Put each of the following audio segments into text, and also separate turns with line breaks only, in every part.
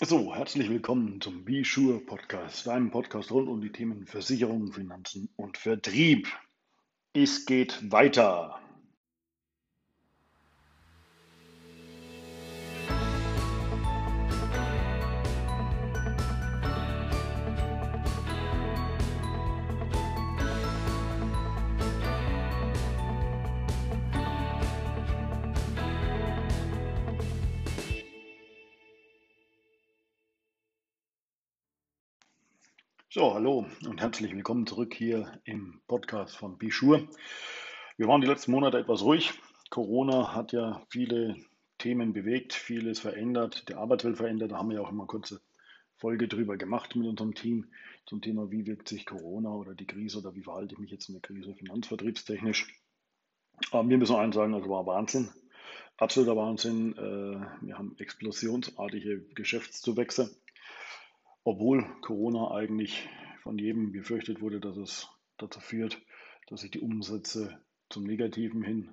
So, herzlich willkommen zum Be Sure Podcast, deinem Podcast rund um die Themen Versicherung, Finanzen und Vertrieb. Es geht weiter. So, hallo und herzlich willkommen zurück hier im Podcast von Bischur. Wir waren die letzten Monate etwas ruhig. Corona hat ja viele Themen bewegt, vieles verändert, die Arbeitswelt verändert. Da haben wir ja auch immer eine kurze Folge drüber gemacht mit unserem Team zum Thema, wie wirkt sich Corona oder die Krise oder wie verhalte ich mich jetzt in der Krise finanzvertriebstechnisch. Aber wir müssen eins sagen, es war Wahnsinn. Absoluter Wahnsinn. Äh, wir haben explosionsartige Geschäftszuwächse obwohl Corona eigentlich von jedem befürchtet wurde, dass es dazu führt, dass sich die Umsätze zum Negativen hin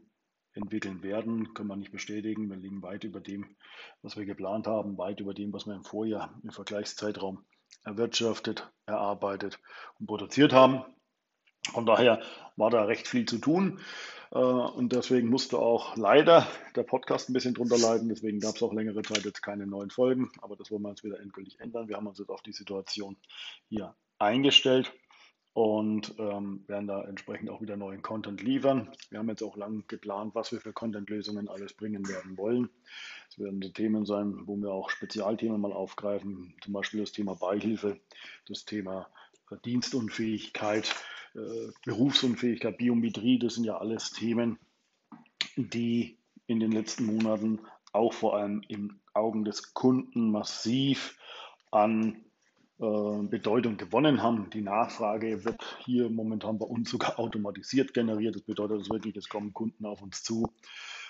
entwickeln werden, können wir nicht bestätigen. Wir liegen weit über dem, was wir geplant haben, weit über dem, was wir im Vorjahr im Vergleichszeitraum erwirtschaftet, erarbeitet und produziert haben. Von daher war da recht viel zu tun. Äh, und deswegen musste auch leider der Podcast ein bisschen drunter leiden. Deswegen gab es auch längere Zeit jetzt keine neuen Folgen. Aber das wollen wir jetzt wieder endgültig ändern. Wir haben uns jetzt auf die Situation hier eingestellt und ähm, werden da entsprechend auch wieder neuen Content liefern. Wir haben jetzt auch lang geplant, was wir für Content-Lösungen alles bringen werden wollen. Es werden so Themen sein, wo wir auch Spezialthemen mal aufgreifen, zum Beispiel das Thema Beihilfe, das Thema Dienstunfähigkeit, äh, Berufsunfähigkeit, Biometrie, das sind ja alles Themen, die in den letzten Monaten auch vor allem im Augen des Kunden massiv an äh, Bedeutung gewonnen haben. Die Nachfrage wird hier momentan bei uns sogar automatisiert generiert. Das bedeutet dass wirklich, es kommen Kunden auf uns zu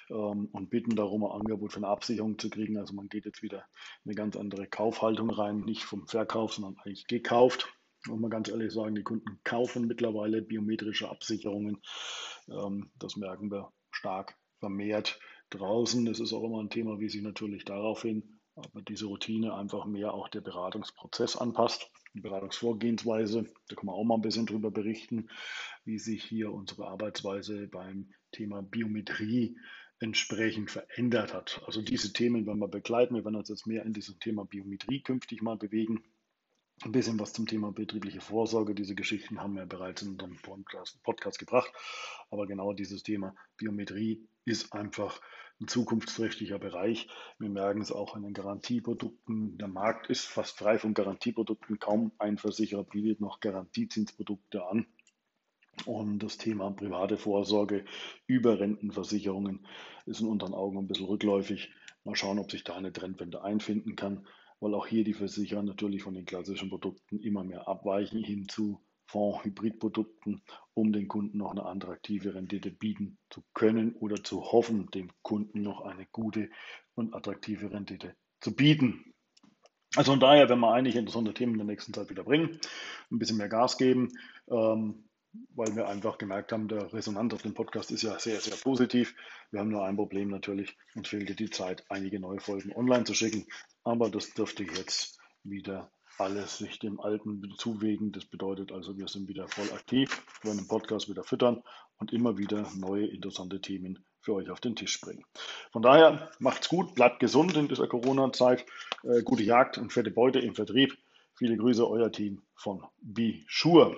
ähm, und bitten darum, ein Angebot für eine Absicherung zu kriegen. Also man geht jetzt wieder in eine ganz andere Kaufhaltung rein, nicht vom Verkauf, sondern eigentlich gekauft. Muss man ganz ehrlich sagen, die Kunden kaufen mittlerweile biometrische Absicherungen. Ähm, das merken wir stark vermehrt draußen. Das ist auch immer ein Thema, wie sich natürlich daraufhin aber diese Routine einfach mehr auch der Beratungsprozess anpasst, die Beratungsvorgehensweise. Da kann man auch mal ein bisschen drüber berichten, wie sich hier unsere Arbeitsweise beim Thema Biometrie entsprechend verändert hat. Also diese Themen werden wir begleiten. Wir werden uns jetzt mehr in diesem Thema Biometrie künftig mal bewegen. Ein bisschen was zum Thema betriebliche Vorsorge. Diese Geschichten haben wir bereits in unserem Podcast, Podcast gebracht. Aber genau dieses Thema Biometrie ist einfach ein zukunftsträchtiger Bereich. Wir merken es auch an den Garantieprodukten. Der Markt ist fast frei von Garantieprodukten. Kaum ein Versicherer bietet noch Garantiezinsprodukte an. Und das Thema private Vorsorge über Rentenversicherungen ist in unseren Augen ein bisschen rückläufig. Mal schauen, ob sich da eine Trendwende einfinden kann weil auch hier die Versicherer natürlich von den klassischen Produkten immer mehr abweichen hin zu Fonds-Hybridprodukten, um den Kunden noch eine attraktive Rendite bieten zu können oder zu hoffen, dem Kunden noch eine gute und attraktive Rendite zu bieten. Also von daher werden wir einige interessante Themen in der nächsten Zeit wieder bringen, ein bisschen mehr Gas geben. Ähm, weil wir einfach gemerkt haben, der Resonanz auf dem Podcast ist ja sehr, sehr positiv. Wir haben nur ein Problem natürlich, uns fehlte die Zeit, einige neue Folgen online zu schicken. Aber das dürfte jetzt wieder alles sich dem Alten zuwegen. Das bedeutet also, wir sind wieder voll aktiv, wollen den Podcast wieder füttern und immer wieder neue interessante Themen für euch auf den Tisch bringen. Von daher macht's gut, bleibt gesund in dieser Corona-Zeit, äh, gute Jagd und fette Beute im Vertrieb. Viele Grüße, euer Team von Be Sure.